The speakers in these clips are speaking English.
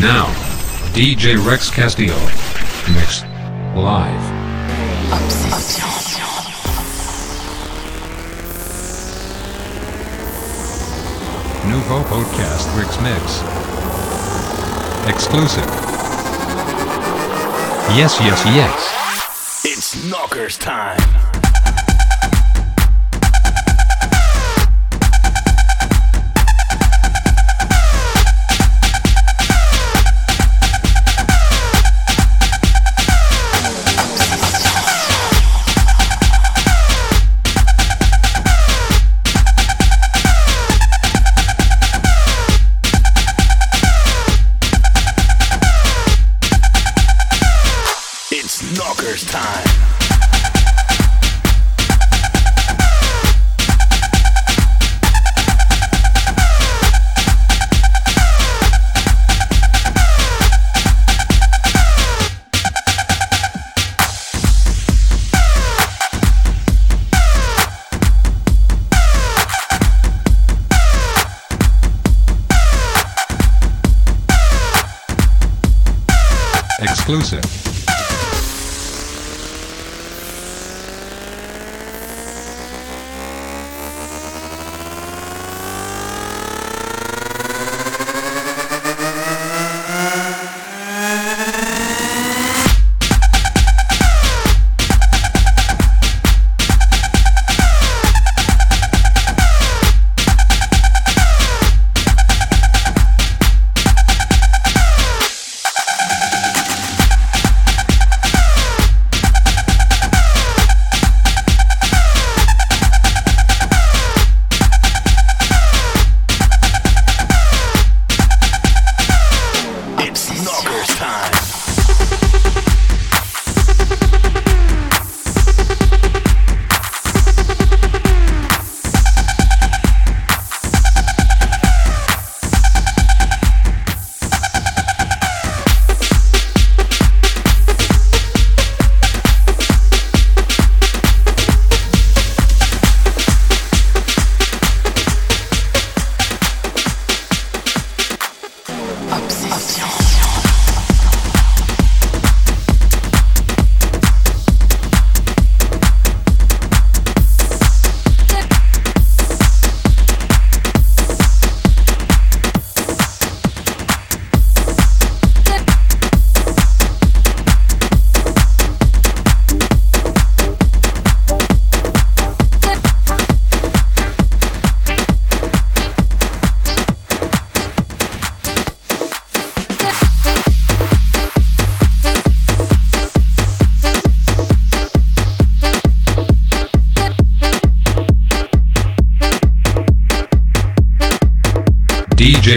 Now, DJ Rex Castillo. Mix. Live. Nouveau Podcast Rex Mix. Exclusive. Yes, yes, yes. It's knockers time.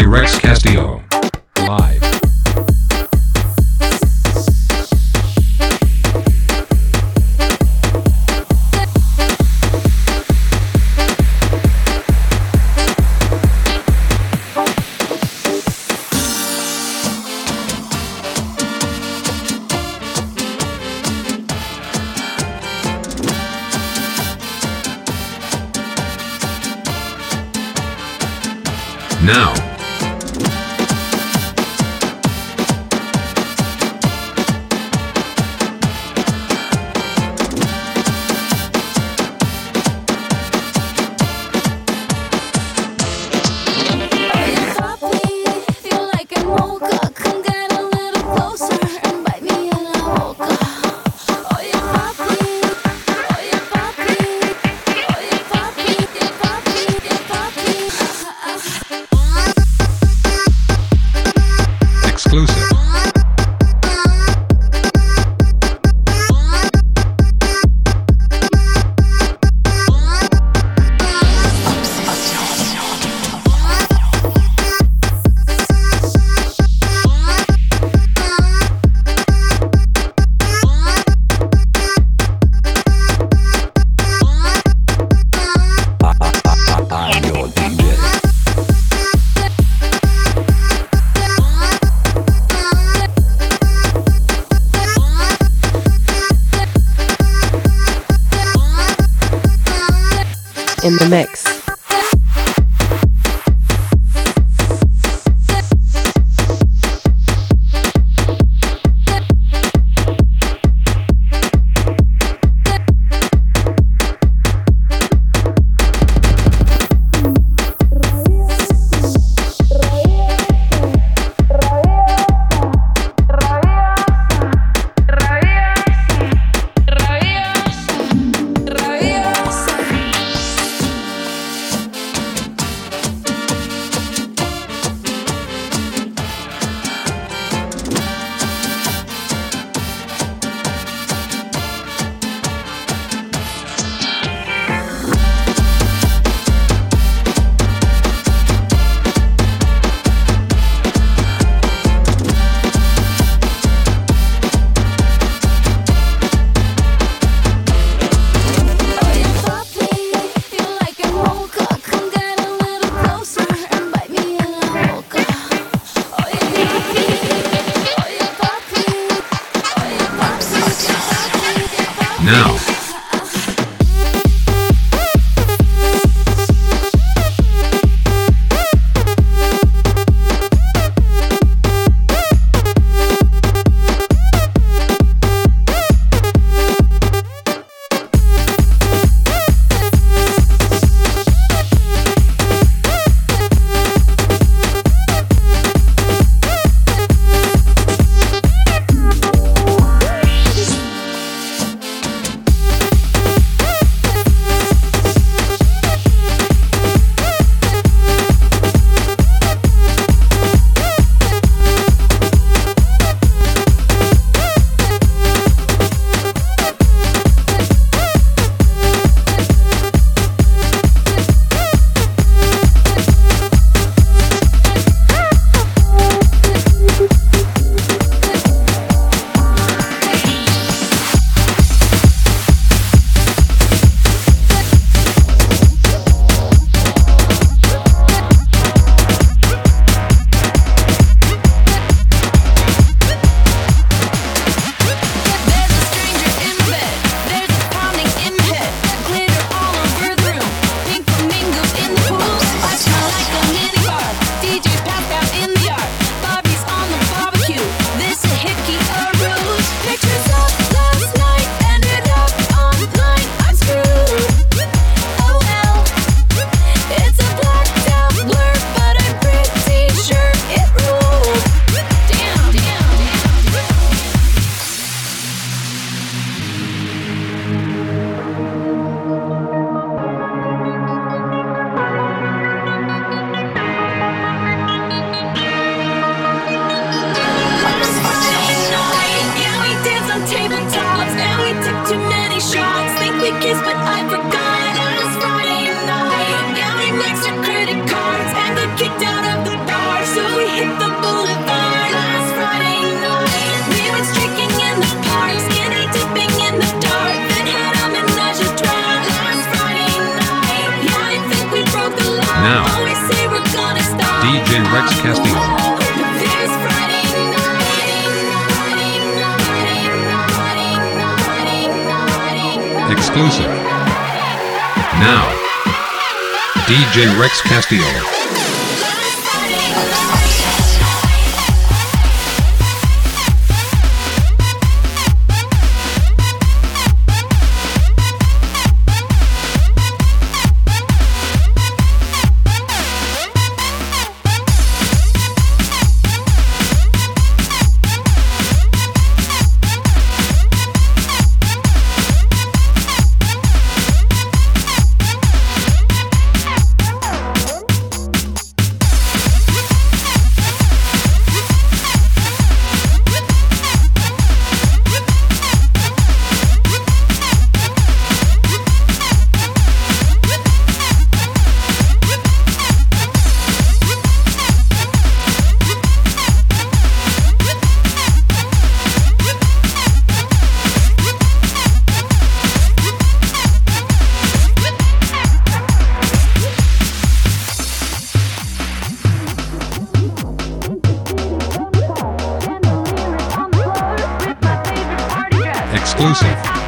Rex Castillo. Now, DJ Rex Castillo. Exclusive. Now, DJ Rex Castillo. exclusive.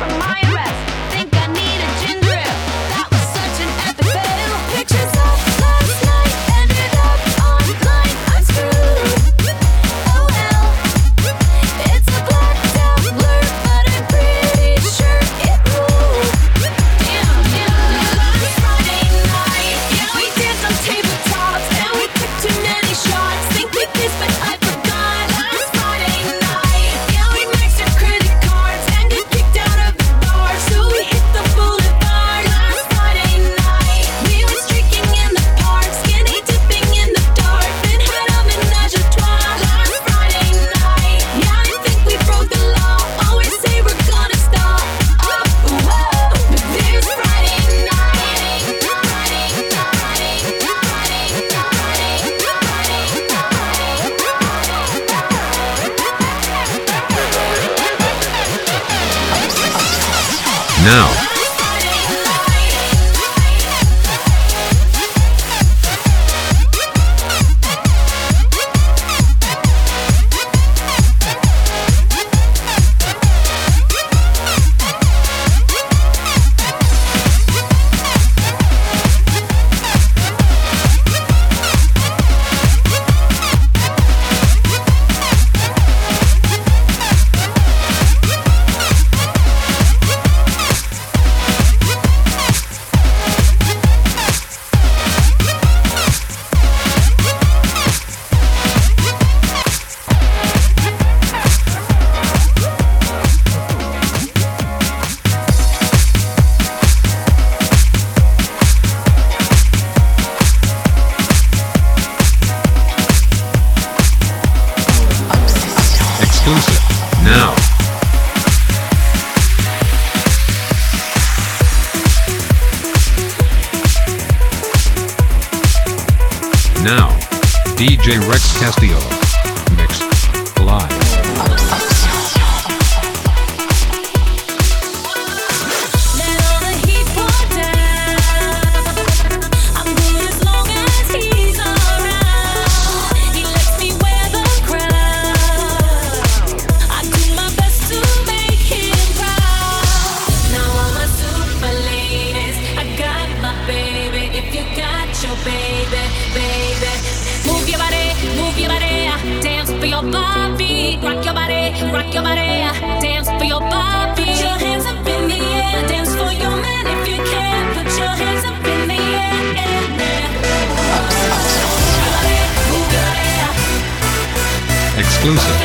exclusive.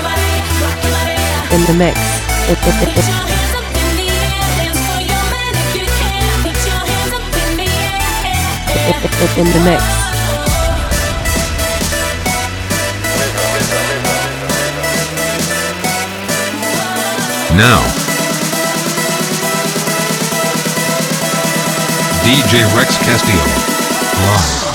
In the mix. It, it, it, in the mix. Now, DJ Rex Castillo, live.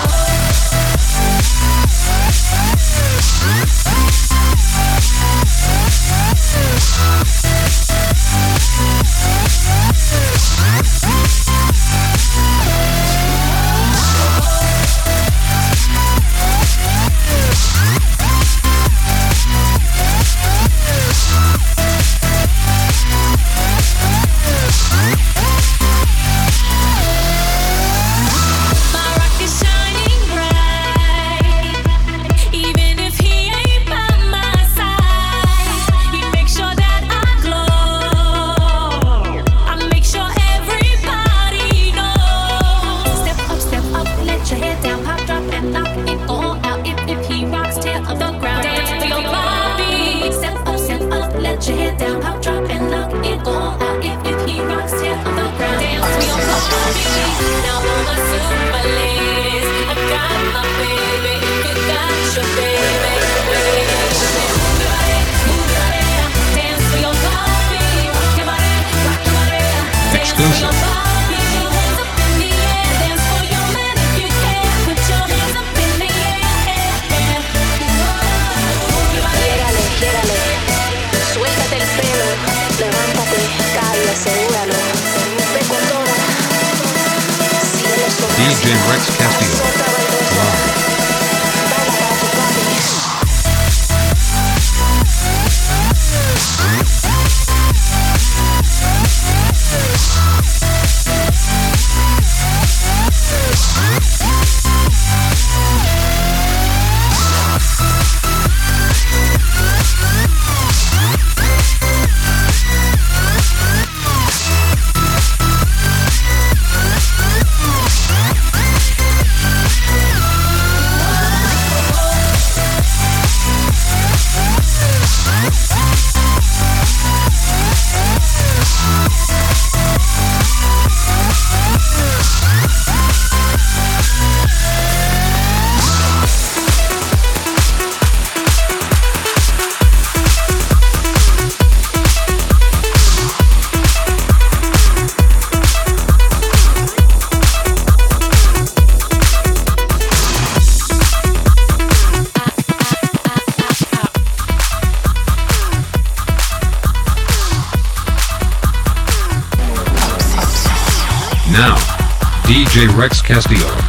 Rex Campbell. Alex Castillo.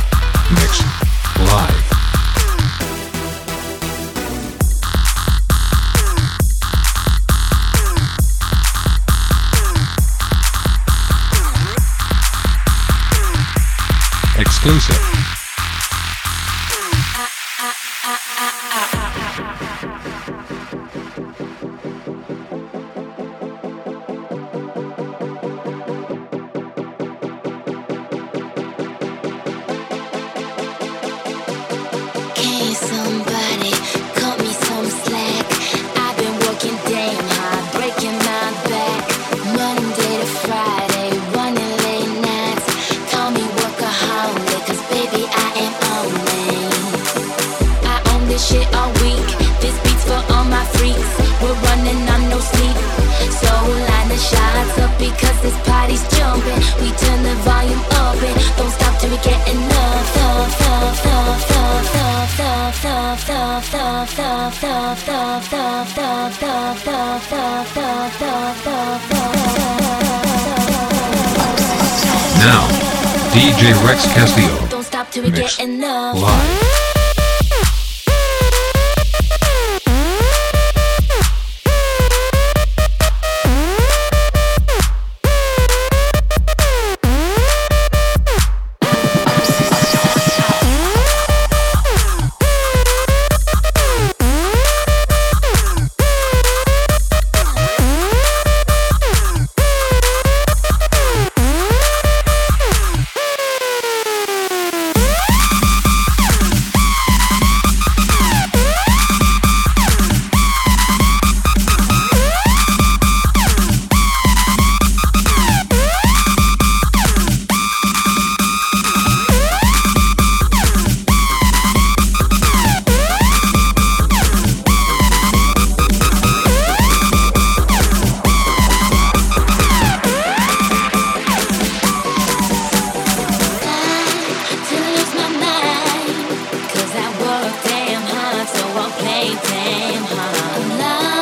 don't stop till we get enough. Now, DJ Rex Castillo. Don't stop till we get enough. Live. Hard, so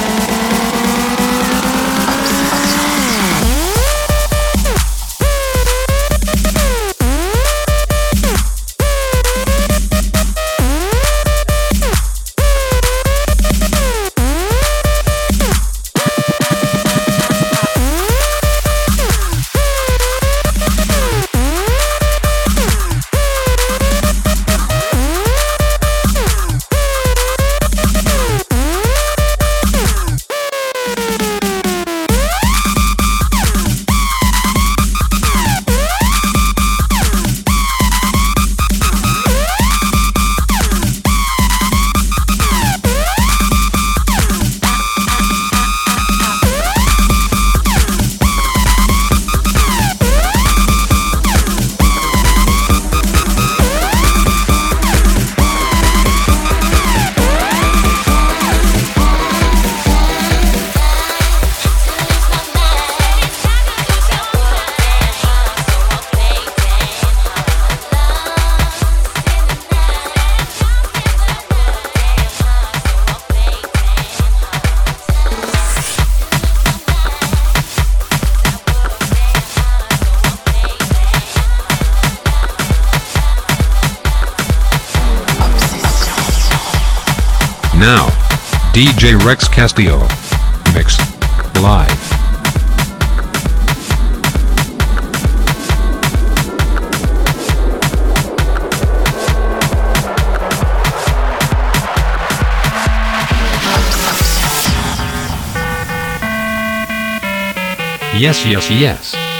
DJ Rex Castillo. Mix live. Yes, yes, yes.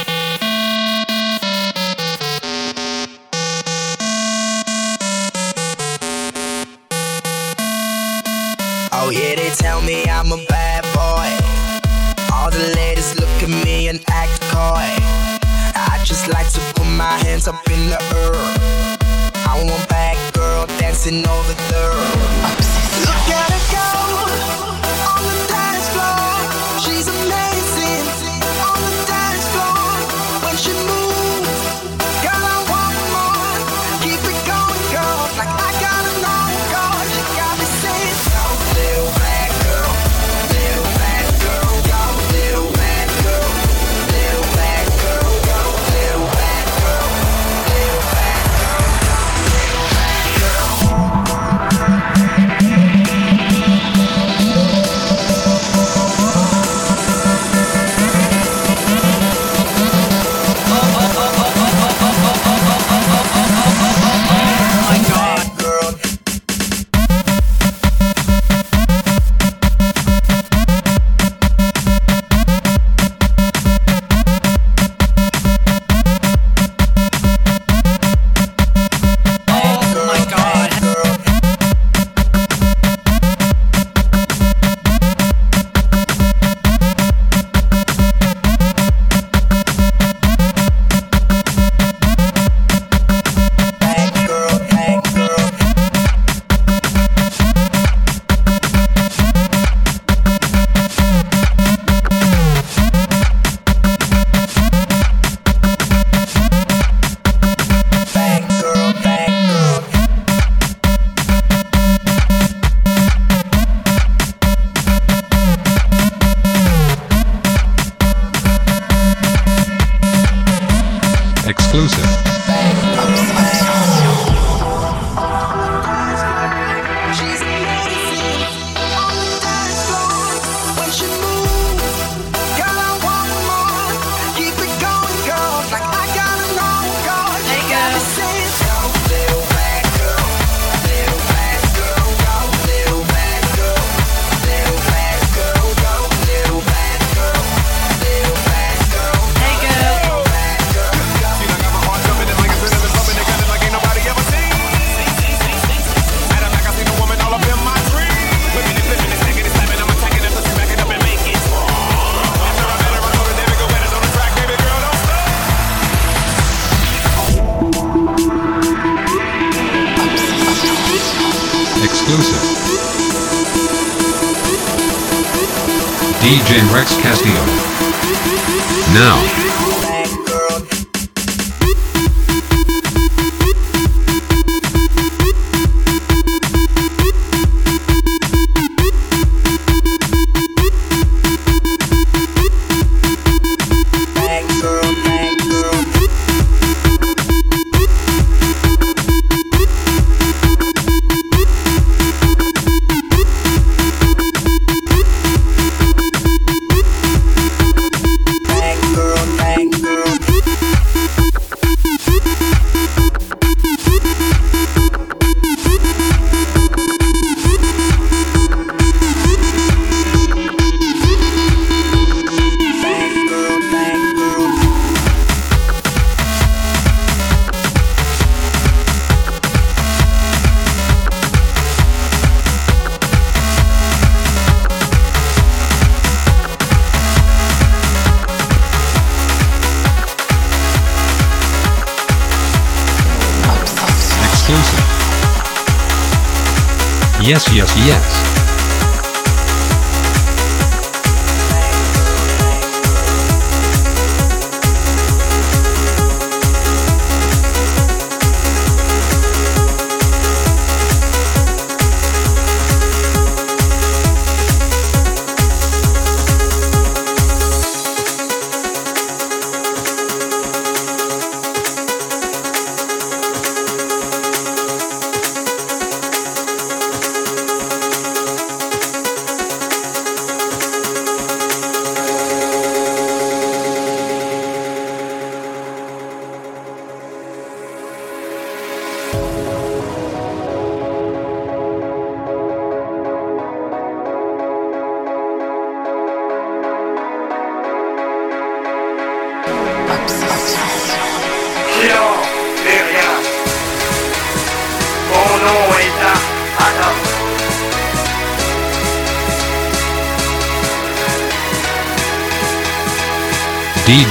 yes, you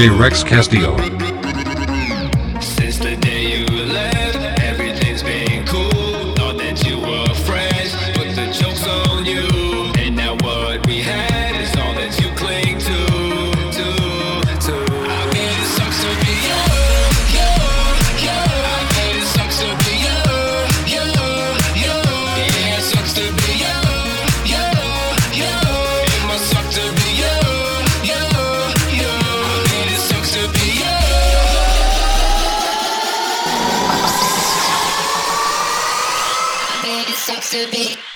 J. Rex Castillo. to be.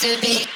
to be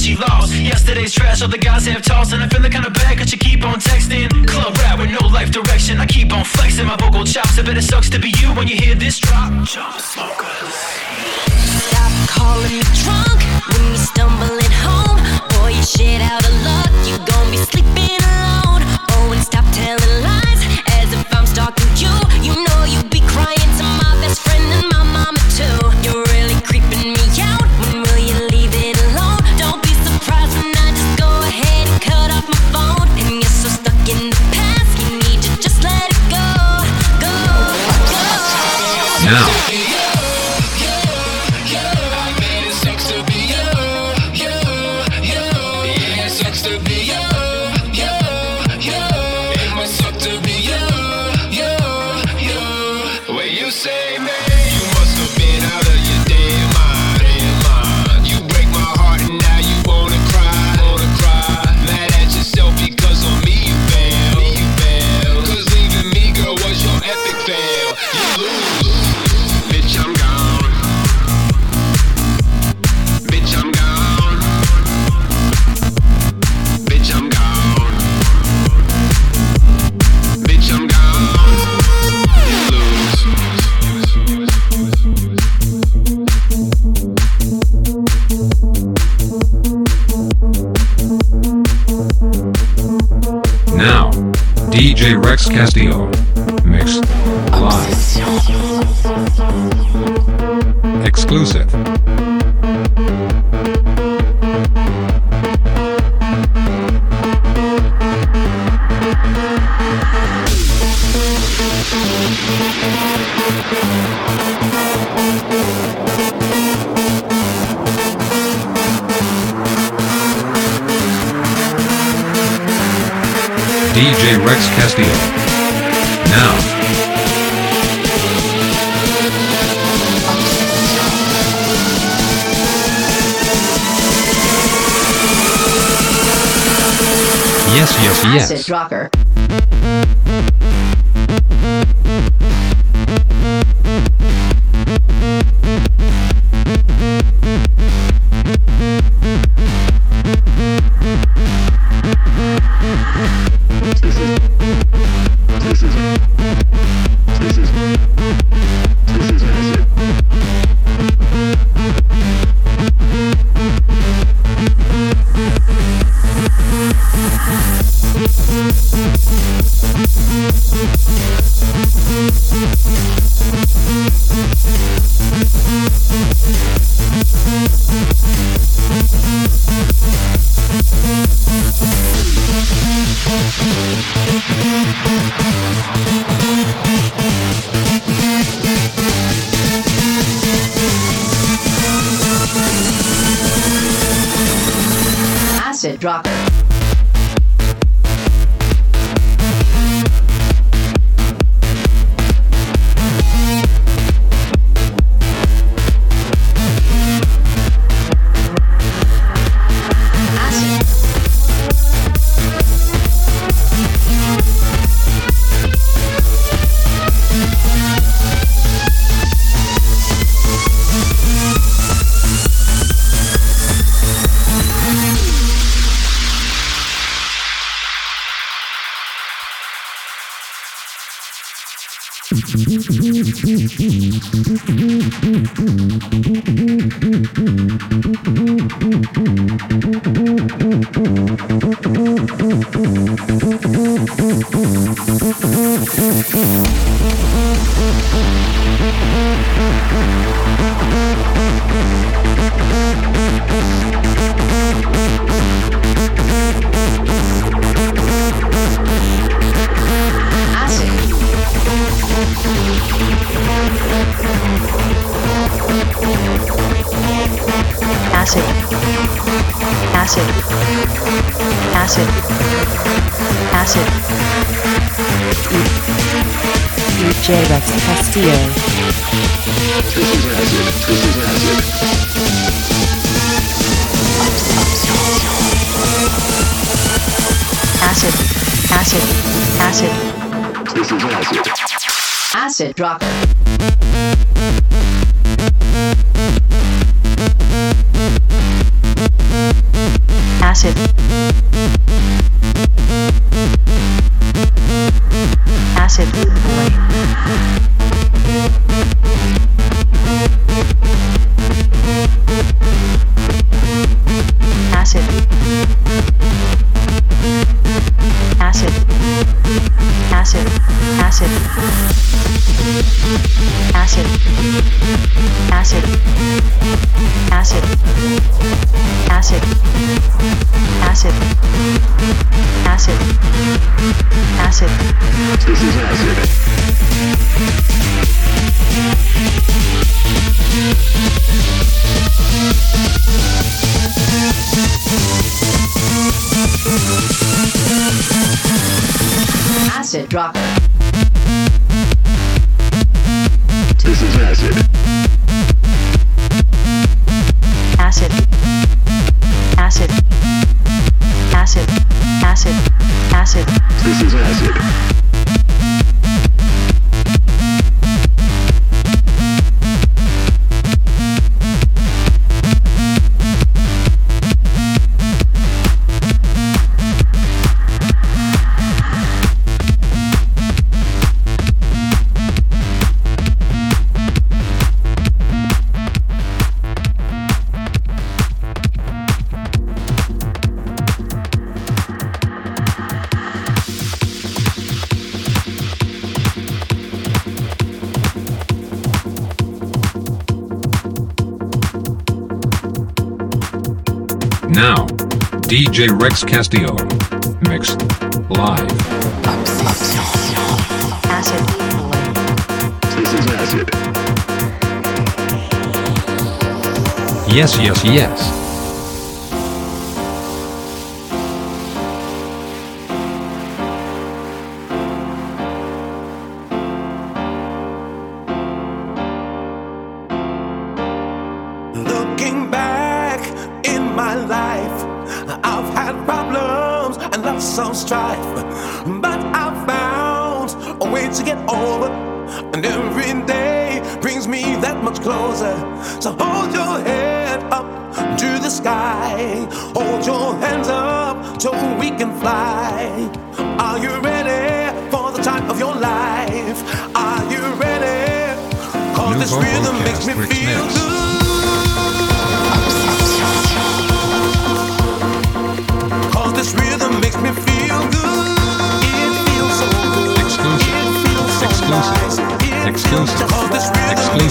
she lost. Yesterday's trash, all the guys have tossed. And I feel the kind of bad cause you keep on texting. Club rat with no life direction. I keep on flexing my vocal chops. I bet it sucks to be you when you hear this drop. Jump smokers. Stop calling me drunk when you're stumbling home. Boy, you shit out of luck. You gon' be sleeping alone. Oh, and stop telling lies as if I'm stalking you. You know you be crying to my best friend and my mama too. now. Castillo. Mixed. Live. Exclusive. DJ Rex Castillo now. Yes, yes, yes. Acid rocker. Dropper. Acid. Acid. J. Rex Castillo. Mix live. Acid. This is acid. Yes, yes, yes.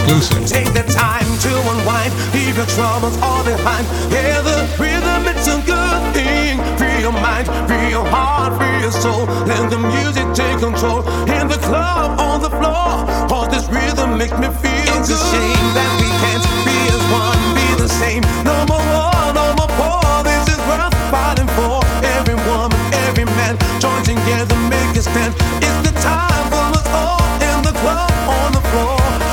Exclusive. Take the time to unwind, leave your troubles all behind. Yeah, the rhythm, it's a good thing. Free your mind, free your heart, free your soul. Let the music take control. In the club, on the floor, all this rhythm makes me feel It's a shame that we can't be as one, be the same. No more war, no more war. This is worth fighting for. Every woman, every man, join together, make a stand. It's the time for us all in the club, on the floor.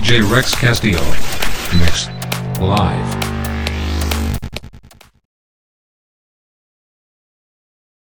DJ Rex Castillo. Mix. Live.